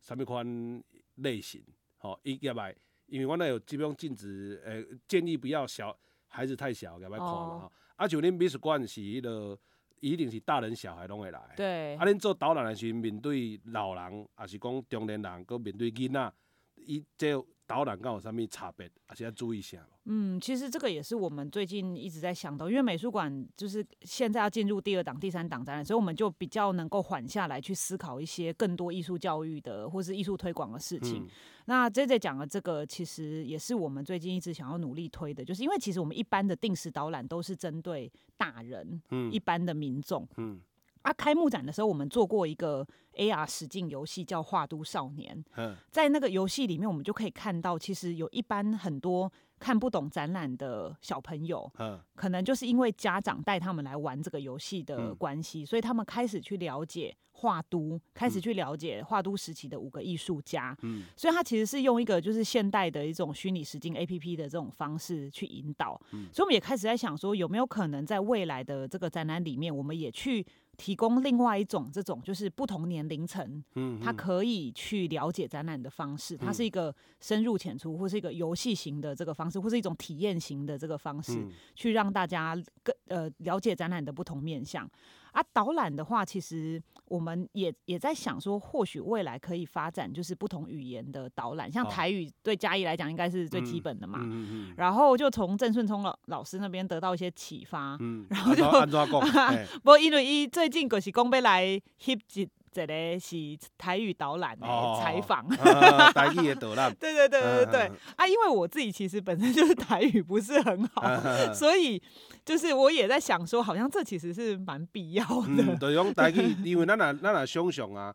啥物款类型，吼，一入来。因为阮那有基本上禁止，诶、欸，建议不要小孩子太小，给别看嘛吼。啊，像恁美术馆是迄个，一定是大人小孩拢会来。对。啊，恁做导览的时阵，面对老人，也是讲中年人，搁面对囡仔，伊这。导览刚有啥物差别，而且要注意一下。嗯，其实这个也是我们最近一直在想的，因为美术馆就是现在要进入第二档、第三档展览，所以我们就比较能够缓下来去思考一些更多艺术教育的或是艺术推广的事情。嗯、那 JJ 讲的这个，其实也是我们最近一直想要努力推的，就是因为其实我们一般的定时导览都是针对大人，嗯，一般的民众，嗯。啊，开幕展的时候，我们做过一个 AR 实境游戏，叫《画都少年》。在那个游戏里面，我们就可以看到，其实有一般很多看不懂展览的小朋友，可能就是因为家长带他们来玩这个游戏的关系，所以他们开始去了解画都，开始去了解画都时期的五个艺术家。嗯所以他其实是用一个就是现代的一种虚拟实境 APP 的这种方式去引导。所以我们也开始在想说，有没有可能在未来的这个展览里面，我们也去。提供另外一种这种就是不同年龄层，嗯，他可以去了解展览的方式，它是一个深入浅出，或是一个游戏型的这个方式，或是一种体验型的这个方式，去让大家更呃了解展览的不同面向。啊，导览的话，其实我们也也在想说，或许未来可以发展就是不同语言的导览，像台语对嘉义来讲应该是最基本的嘛。嗯嗯嗯、然后就从郑顺聪老老师那边得到一些启发，嗯、然后就安怎讲？不过因为一最近就是讲要来翕一。这个是台语导览的采访，台语的导览，对对对对对啊！因为我自己其实本身就是台语不是很好，所以就是我也在想说，好像这其实是蛮必要的。嗯，就用台语，因为咱呐咱呐想象啊，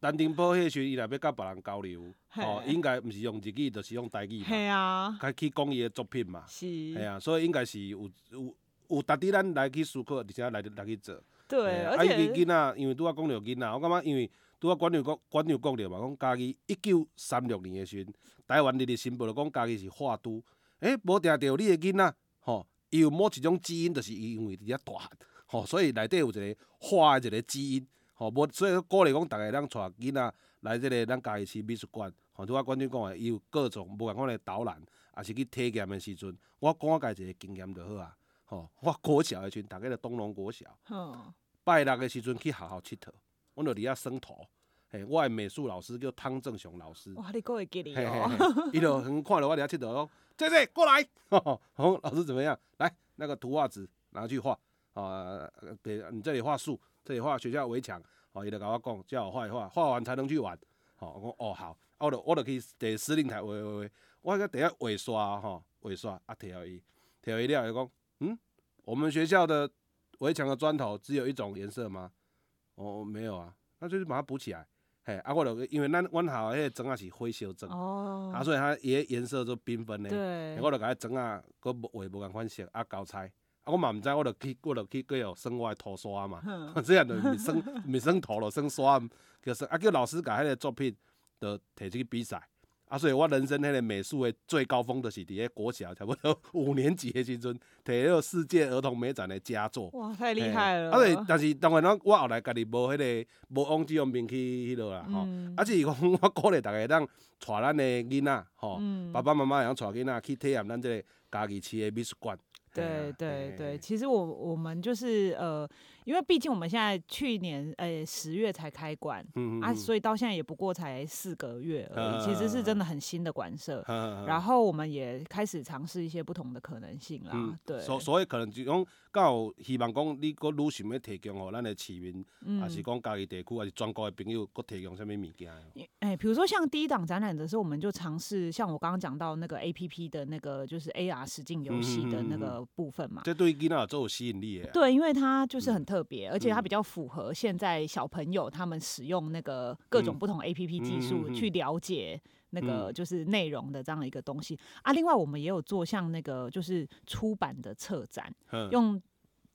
陈定波迄时伊若要甲别人交流，哦，应该毋是用日语，就是用台语嘛。系啊，开去讲伊的作品嘛。是。系啊，所以应该是有有有值得咱来去思考，而且来来去做。对，而且囡仔，因为拄仔讲着囡仔，我感觉因为拄仔馆长讲馆长讲着嘛，讲家己一九三六年诶时阵，台湾日日新报就讲家己是画都，诶，无定着你诶囡仔，吼，伊有某一种基因，就是因为伫遐大汉，吼，所以内底有一个画诶一个基因，吼，无所以鼓励讲逐个人带囡仔来即个咱家己市美术馆，吼，拄仔馆长讲诶，伊有各种无共款诶导览，也是去体验诶时阵，我讲我家己一个经验就好啊。吼，我国小诶时阵，逐个着东龙国小，拜六诶时阵去学校佚佗，阮就伫遐算图。嘿，我的美术老师叫汤正雄老师。哇，你够会记哩哦！伊就很看着我伫遐佚佗咯，姐姐过来，吼，老师怎么样？来，那个图画纸拿去画，啊，给你这里画树，这里画学校围墙，哦，伊就甲我讲，叫我画一画，画完才能去玩。吼，我讲哦好，啊，我就我就去伫司令台画画画，我个第一画刷吼，画刷啊，摕互伊，摕互伊了，伊讲，嗯，我们学校的围墙的砖头只有一种颜色吗？哦，没有啊，那就是把它补起来。嘿，啊，我就因为咱阮校迄个砖仔是灰烧砖，哦、啊，所以它伊个颜色都缤纷的。对，我就甲迄砖啊搁画无共款色，啊，交差，啊，我嘛毋知，我著去，我著去继续算我的涂刷嘛，呵 这样就毋算毋算涂咯，算刷，叫算，啊，叫老师甲迄个作品，着摕出去比赛。啊，所以我人生迄个美术的最高峰，就是伫个国小差不多 五年级的时阵，摕迄个世界儿童美展的佳作。哇，太厉害了！啊，对，但是当然，我我后来家己无迄个无往这方面去迄落啦，吼、嗯。啊，就是讲我鼓励大家当带咱的囡仔，吼，嗯、爸爸妈妈会当带囡仔去体验咱这个家己市的美术馆。对对对，其实我我们就是呃。因为毕竟我们现在去年诶十月才开馆，啊，所以到现在也不过才四个月而已，嗯、其实是真的很新的馆舍。嗯、然后我们也开始尝试一些不同的可能性啦。嗯、对，所所以可能就讲刚好希望讲你个愈想要提供哦，咱的市民，嗯、还是讲家己地区，还是全国的朋友，各提供什么物件？哎，比如说像第一档展览的时候，我们就尝试像我刚刚讲到那个 A P P 的那个就是 A R 实境游戏的那个部分嘛。这对囡仔都有吸引力。对，因为它就是很特别。特别，而且它比较符合现在小朋友他们使用那个各种不同 APP 技术去了解那个就是内容的这样的一个东西啊。另外，我们也有做像那个就是出版的策展，用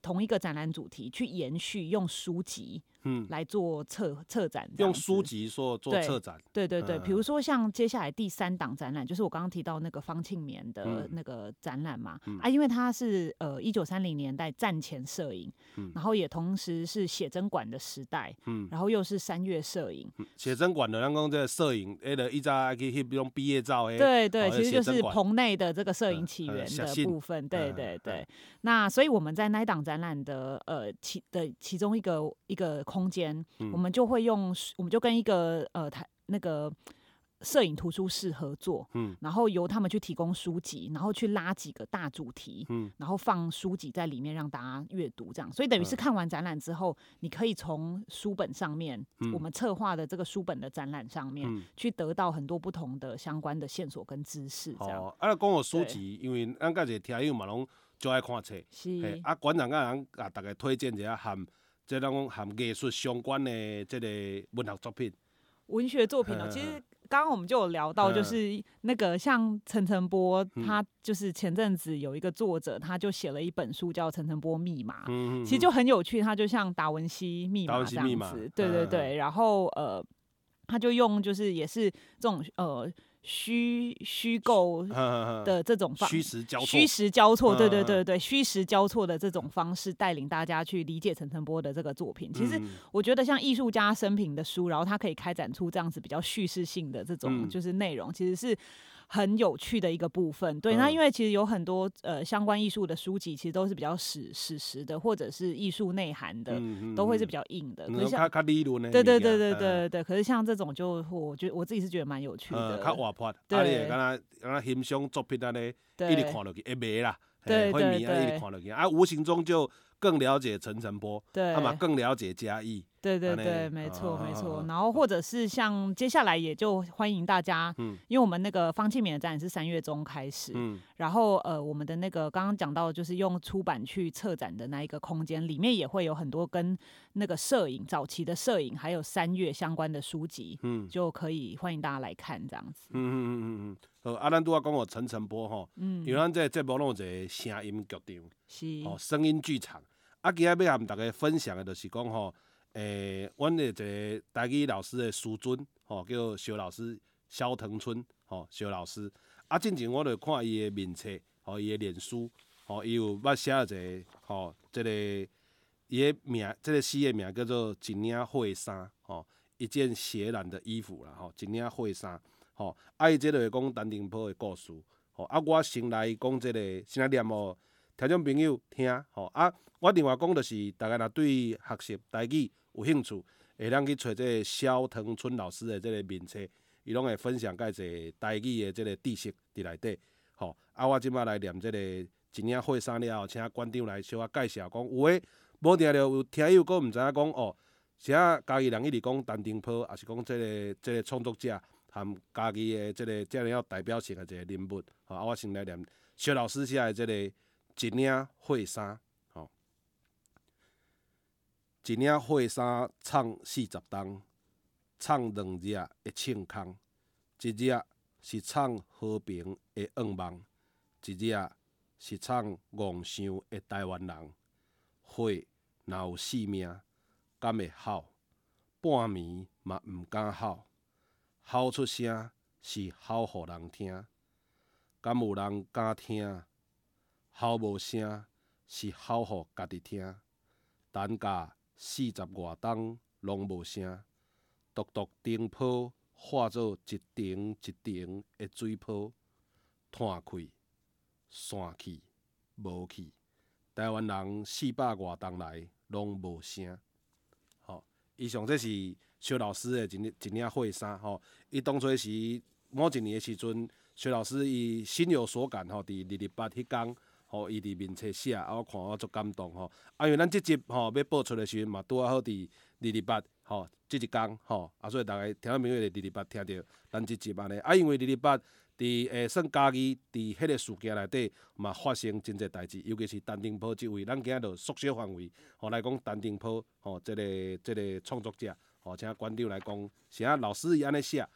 同一个展览主题去延续，用书籍。嗯，来做策策展，用书籍做做策展，对对对，比如说像接下来第三档展览，就是我刚刚提到那个方庆棉的那个展览嘛，啊，因为它是呃一九三零年代战前摄影，然后也同时是写真馆的时代，嗯，然后又是三月摄影，写真馆的刚刚这个摄影，哎的一张可以用毕业照，对对，其实就是棚内的这个摄影起源的部分，对对对，那所以我们在那一档展览的呃其的其中一个一个。空间，我们就会用，我们就跟一个呃台那个摄影图书室合作，嗯，然后由他们去提供书籍，然后去拉几个大主题，嗯，然后放书籍在里面让大家阅读，这样，所以等于是看完展览之后，你可以从书本上面，我们策划的这个书本的展览上面，去得到很多不同的相关的线索跟知识，这样。哦，啊，讲我书籍，因为咱家己听友嘛拢就爱看册，是，啊，馆长刚刚啊，大概推荐一下含。这种和艺术相关的这个文学作品，文学作品哦，其实刚刚我们就有聊到，就是那个像陈澄波，他就是前阵子有一个作者，他就写了一本书叫《陈澄波密码》，其实就很有趣，他就像达文西密码这样子，对对对，然后呃，他就用就是也是这种呃。虚虚构 的这种方，虚实交错，虚实交错，对对对对，虚实交错的这种方式，带领大家去理解陈澄波的这个作品。其实我觉得，像艺术家生平的书，然后他可以开展出这样子比较叙事性的这种就是内容，其实是。很有趣的一个部分，对，那因为其实有很多呃相关艺术的书籍，其实都是比较史史实的，或者是艺术内涵的，都会是比较硬的。可是像对对对对对对，可是像这种就我觉得我自己是觉得蛮有趣的。较活泼，对，刚刚刚刚欣赏作品安尼，一直看落去会迷啦，会迷啊，一直看落去。啊，无形中就更了解陈晨波，对，那么更了解嘉义。对对对，没错没错。然后或者是像接下来也就欢迎大家，嗯，因为我们那个方庆敏的展览是三月中开始，嗯，然后呃我们的那个刚刚讲到就是用出版去策展的那一个空间里面也会有很多跟那个摄影早期的摄影还有三月相关的书籍，嗯，就可以欢迎大家来看这样子。嗯嗯嗯嗯嗯。呃，阿兰都要讲我陈晨波哈，嗯，因为咱这节目拢有一个声音剧场，是哦，声音剧场。啊，今日要和大家分享的就是讲吼。诶，阮的一个台语老师的师尊，吼叫萧老师，萧腾春，吼萧老师。啊，进前我着看伊的面册，吼伊的脸书，吼伊有捌写一个，吼，即个伊的名，即个诗的名叫做一领灰衫，吼一件血染的衣服啦，吼一领灰衫，吼啊伊即个讲陈澄波的故事，吼啊我先来讲即个先来念哦，听众朋友听，吼啊我另外讲着是大家若对学习台语。有兴趣，会通去找即个萧腾春老师的即个面册，伊拢会分享介济台语的即个知识伫内底。吼，啊，我即摆来念即个一领会三了后，请馆长来小可介绍，讲有诶无定着有听友阁毋知影讲哦，啥家己人一直讲陈澄波，也是讲即个即个创作者含家己的即个这样有代表性的一个人物。吼，啊，我先来念萧老师写的即个一领会三。一领会衫创四十冬，创两日会庆空，一日是创和平的愿望，一日是创梦想的台湾人。会若有性命，敢会吼？半暝嘛毋敢吼，吼出声是吼互人听，敢有人敢听？吼无声是吼互家己听，等甲。四十外冬拢无声，独独灯泡化作一层一层的水泡，断开散去无去。台湾人四百外冬来拢无声。吼，以上这是萧老师的一一领会衫。吼，伊当初是某一年的时阵，萧老师伊心有所感。吼，伫二二八迄天。吼，伊伫面册写，啊，我看我足感动吼。啊，因为咱即集吼要播出的时阵嘛，拄啊好伫二二八吼，即一工吼，啊，所以逐个听众朋友伫二二八听着咱即集安尼。啊，因为二二八伫诶算家己伫迄个事件内底嘛发生真济代志，尤其是陈澄波即位，咱今仔就缩小范围吼来讲陈澄波吼，即、这个即、这个创作者吼，请馆长来讲，啥老师伊安尼写。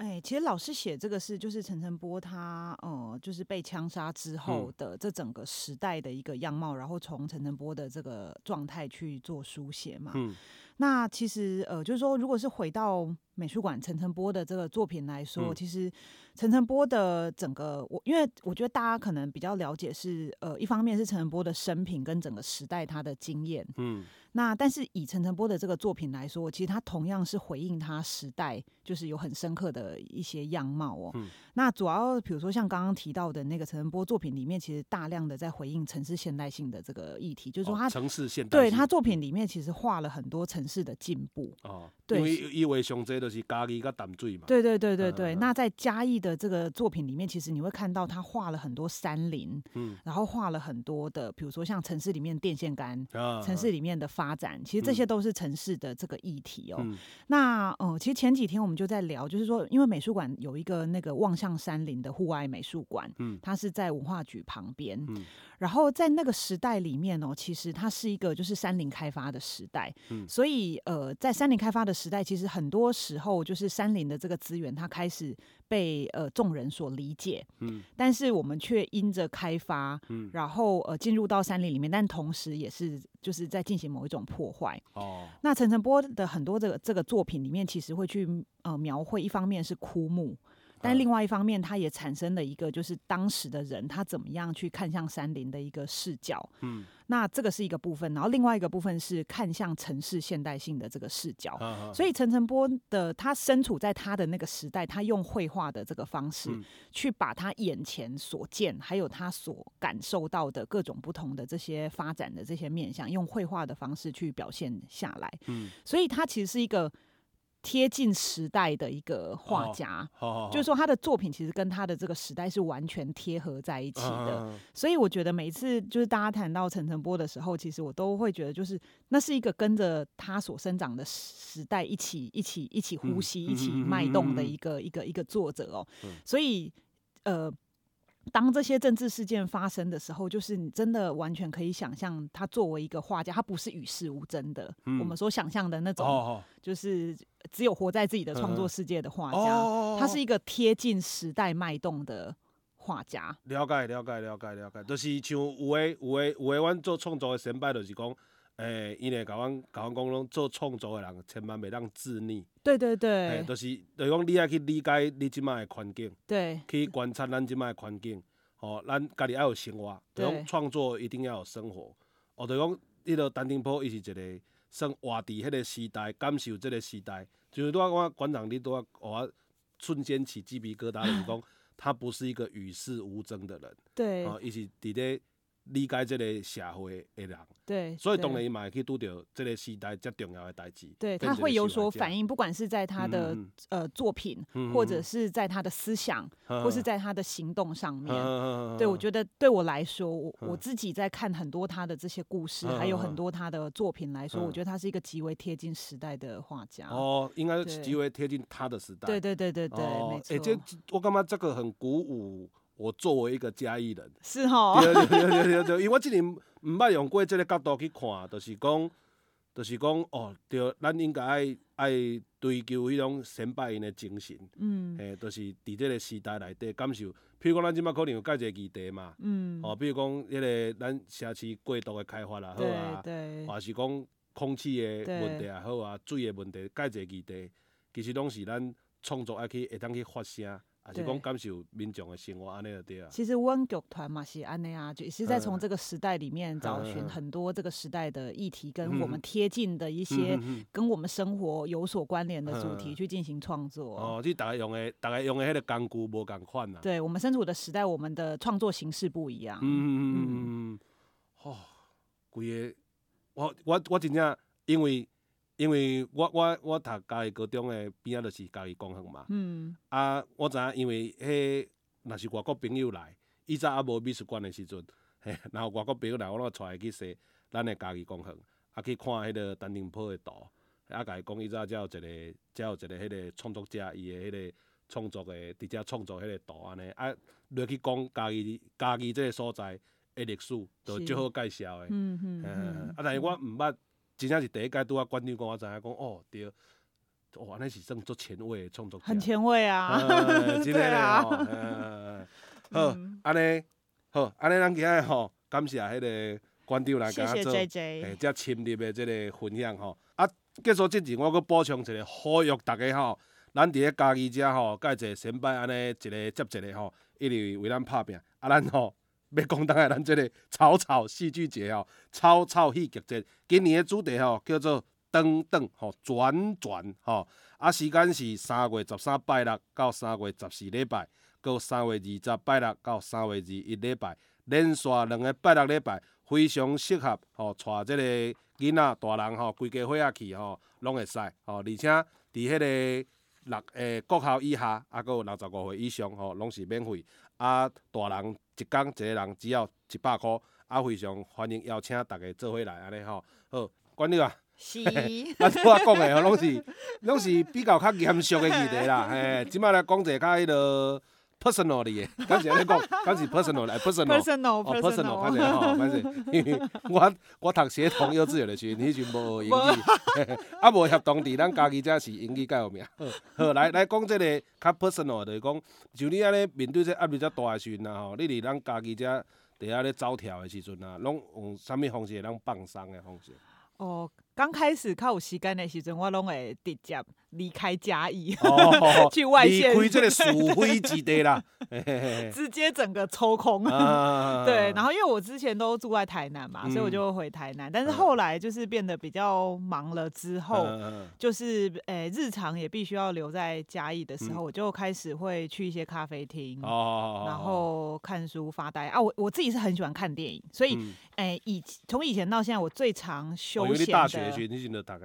哎，其实老师写这个是，就是陈澄波他，呃，就是被枪杀之后的这整个时代的一个样貌，嗯、然后从陈澄波的这个状态去做书写嘛。嗯、那其实，呃，就是说，如果是回到美术馆陈澄波的这个作品来说，嗯、其实陈澄波的整个，我因为我觉得大家可能比较了解是，呃，一方面是陈澄波的生平跟整个时代他的经验，嗯。那但是以陈澄波的这个作品来说，其实他同样是回应他时代，就是有很深刻的一些样貌哦。嗯、那主要比如说像刚刚提到的那个陈澄波作品里面，其实大量的在回应城市现代性的这个议题，就是说他、哦、城市现代对他作品里面其实画了很多城市的进步哦。对，因为因为上这都是嘉义跟淡水嘛。对对对对对。嗯、那在嘉义的这个作品里面，其实你会看到他画了很多山林，嗯，然后画了很多的，比如说像城市里面电线杆，嗯、城市里面的发展，其实这些。都是城市的这个议题哦。嗯、那呃，其实前几天我们就在聊，就是说，因为美术馆有一个那个望向山林的户外美术馆，嗯，它是在文化局旁边，嗯，然后在那个时代里面哦，其实它是一个就是山林开发的时代，嗯，所以呃，在山林开发的时代，其实很多时候就是山林的这个资源，它开始。被呃众人所理解，嗯，但是我们却因着开发，嗯，然后呃进入到山林里面，但同时也是就是在进行某一种破坏。哦，那陈晨波的很多这个这个作品里面，其实会去呃描绘，一方面是枯木。但另外一方面，它也产生了一个，就是当时的人他怎么样去看向山林的一个视角。嗯，那这个是一个部分，然后另外一个部分是看向城市现代性的这个视角。所以陈澄波的他身处在他的那个时代，他用绘画的这个方式去把他眼前所见，还有他所感受到的各种不同的这些发展的这些面向，用绘画的方式去表现下来。嗯，所以他其实是一个。贴近时代的一个画家，哦、就是说他的作品其实跟他的这个时代是完全贴合在一起的。嗯、所以我觉得每一次就是大家谈到陈澄波的时候，其实我都会觉得，就是那是一个跟着他所生长的时代一起、一起、一起呼吸、嗯、一起脉动的一个、嗯、一个、一个作者哦。嗯、所以，呃。当这些政治事件发生的时候，就是你真的完全可以想象，他作为一个画家，他不是与世无争的。嗯、我们所想象的那种，就是只有活在自己的创作世界的画家，哦、他是一个贴近时代脉动的画家。了解，了解，了解，了解，就是像有诶，有诶，有诶，阮做创作的先辈，就是讲。诶，因会甲阮甲阮讲，拢做创作的人，千万袂当自溺。对对对，诶，就是，就是讲你爱去理解你即卖诶环境，对，去观察咱即卖诶环境，吼、哦，咱家己爱有生活，对，讲创作一定要有生活。哦，就讲，迄个陈定波，伊是一个算活伫迄个时代，感受即个时代。就是拄仔我馆长，你拄仔我瞬间起鸡皮疙瘩，就是讲，他不是一个与世无争的人。对，哦，伊是伫咧。理解这个社会的人，对，所以当然伊嘛会去拄着这个时代较重要的代志，对，他会有所反应，不管是在他的呃作品，或者是在他的思想，嗯、或是在他的行动上面。嗯、对，我觉得对我来说，我我自己在看很多他的这些故事，嗯、还有很多他的作品来说，嗯、我觉得他是一个极为贴近时代的画家。哦，应该是极为贴近他的时代。对对对对对，哦、没错。哎、欸，这我感觉这个很鼓舞。我作为一个嘉义人，是吼，对对对对对对，因为我之前毋捌用过即个角度去看，就是讲，就是讲，哦，对，咱应该爱爱追求迄种先辈因的精神，嗯，诶，就是伫即个时代内底感受，譬如讲咱即摆可能有介济议题嘛，嗯，哦，比如讲迄个咱城市过度的开发也好啊，对，还是讲空气的问题也好啊，水的问题，介济议题，其实拢是咱创作爱去会当去发声。还是讲感受民众的生活安尼就对啊。其实阮剧团嘛是安尼啊，就是在从这个时代里面找寻很多这个时代的议题，跟我们贴近的一些跟我们生活有所关联的主题去进行创作。哦，即大家用的，大家用的迄个工具无共款呐。对，我们身处的时代，我们的创作形式不一样。嗯嗯嗯嗯嗯。哦，规个，我我我真正因为。因为我我我读嘉义高中诶边仔就是嘉义工学嘛，嗯、啊，我知影因为迄若是外国朋友来，以前啊无美术馆诶时阵，嘿，然后外国朋友来，我拢带伊去踅咱诶嘉义工学，啊去看迄个陈澄波的图，啊，甲伊讲以前则有一个，则有一个迄个创作者，伊诶迄个创作诶伫遮创作迄个图安尼，啊，落去讲嘉义嘉义即个所在诶历史，就最好介绍诶，嗯嗯嗯，啊，但是我毋捌。真正是第一届拄啊，馆长讲我知影讲哦，对，哦，安尼是算做前卫创作者，很前卫啊，真诶啊，好，安尼好，安尼咱今日吼，感谢迄个馆长来甲咱做，诶，遮深入的即个分享吼。啊，结束之前，我阁补充一个，呼吁大家吼，咱伫咧家己遮吼，介济先辈安尼一个接一个吼，一直为咱拍拼，啊，咱吼。要讲当下咱即个草草戏剧节吼，草草戏剧节今年的主题吼叫做转转吼转转吼，啊时间是三月十三拜六到三月十四礼拜，到三月二十拜六到三月二一礼拜，连续两个拜六礼拜，非常适合吼带即个囡仔大人吼规家伙仔去吼拢会使吼，而且伫迄个六诶国校以下，啊阁有六十五岁以上吼拢是免费，啊大人。一工一个人只要一百箍，啊，非常欢迎邀请大家做伙来安尼吼。好，管你啊，是，啊，我讲的吼，拢是拢是比较较严肃的议题啦。嘿，即摆来讲者较迄个 personal 的，敢是安尼讲，敢是 personal 来 personal，personal，personal，反正吼，反正，我我读协同幼稚园的时阵，迄时无英语，啊无协同伫咱家己遮是英语较有名。好，来来讲这个较 personal 的，讲就你安尼面对这压力遮大的时阵啊吼，你伫咱家己遮伫遐咧走跳的时阵啊，拢用啥物方式会当放松的方式？哦。刚开始较有时间的时阵，我拢会直接离开嘉义，去外县，离开这个鼠灰之地啦，直接整个抽空。对，然后因为我之前都住在台南嘛，所以我就回台南。但是后来就是变得比较忙了之后，就是诶日常也必须要留在嘉义的时候，我就开始会去一些咖啡厅，然后看书发呆。啊。我我自己是很喜欢看电影，所以诶以从以前到现在，我最常休闲的。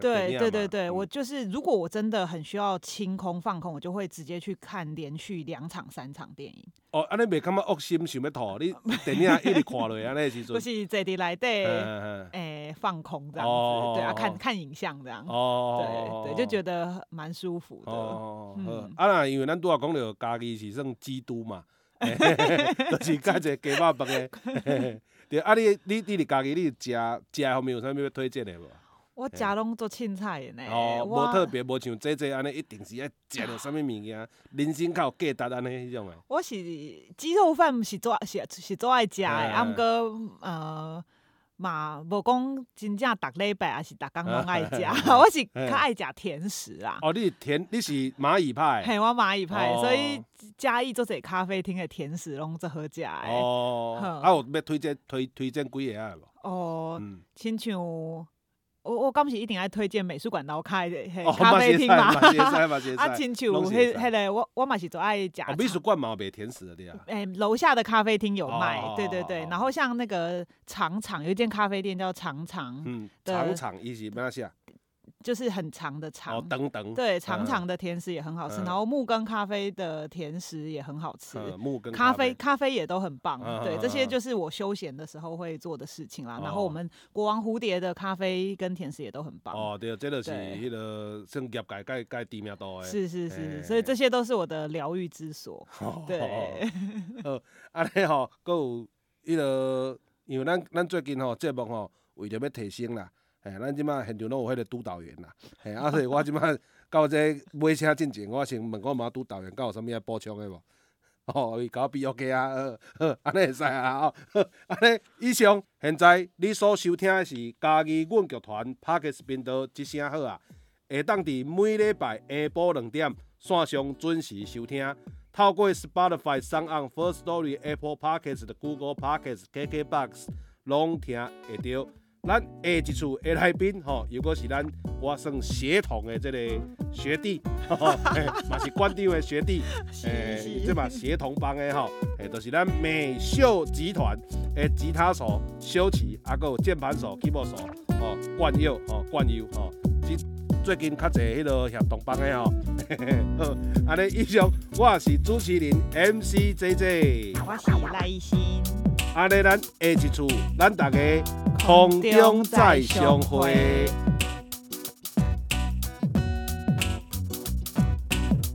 对对对对，我就是如果我真的很需要清空放空，我就会直接去看连续两场三场电影。哦，安尼袂感觉恶心想要吐？你 电影一直看落，安尼时阵。不是坐伫内底，诶，放空这样子，对啊，看看影像这样。哦，对对，就觉得蛮舒服的。哦，啊那因为咱拄仔讲着家己是算基督嘛，就是 介济鸡肉饭的。对啊，你你你伫家己，你食食方面有啥物要推荐的无？我食拢做凊彩的呢，哦，无特别，无像这这安尼，一定是爱食着啥物物件，人生较有价值安尼迄种诶。我是鸡肉饭是做是是做爱食诶，啊，毋过呃嘛无讲真正逐礼拜也是逐工拢爱食，我是较爱食甜食啦。哦，你是甜你是蚂蚁派？嘿，我蚂蚁派，所以嘉义做者咖啡厅的甜食拢做好食诶。哦，啊，有要推荐推推荐几个啊？哦，亲像。我我刚不是一定爱推荐美术馆楼开的咖啡厅嘛？啊，亲像迄迄个我我嘛是都爱食。美术馆嘛卖甜食的对啊。哎，楼下的咖啡厅有卖，对对对。然后像那个长长有一间咖啡店叫长长，嗯，长长一起没关系啊。就是很长的长，哦，等等，对，长长的甜食也很好吃，然后木根咖啡的甜食也很好吃，木根咖啡咖啡也都很棒，对，这些就是我休闲的时候会做的事情啦。然后我们国王蝴蝶的咖啡跟甜食也都很棒。哦，对，这个是那个商业界界界知名度的。是是是，所以这些都是我的疗愈之所。对，呃，安尼吼，搁有迄个，因为咱咱最近吼节目吼，为着要提升啦。诶，咱即马现场拢有迄个督导员啦，诶，啊，所以我即马到这买车进前，我先问我妈督导员，敢有啥物要补充的无？哦，伊甲我比 OK 啊，好，好，安尼会使啊，哦，安尼，以上，现在你所收听的是嘉义阮剧团 Podcast 频道一声好啊，会当伫每礼拜下晡两点线上准时收听，透过 Spotify、SoundOn、First Story、Apple Podcasts、Google Podcasts、KKBox 拢听会到。咱下一次的来宾吼，如果是咱我算协同的这个学弟，嘛是馆长的学弟，诶，这嘛协同帮的吼，诶，就是咱美秀集团的吉他手修齐，啊，搁有键盘手、keyboard 手，哦，冠佑，哦，冠佑，哦，最最近较侪迄个协同帮的吼，好，安尼以上，我是主持人 MC JJ，我是赖一新，安尼咱下一次，咱大家。空中再相会。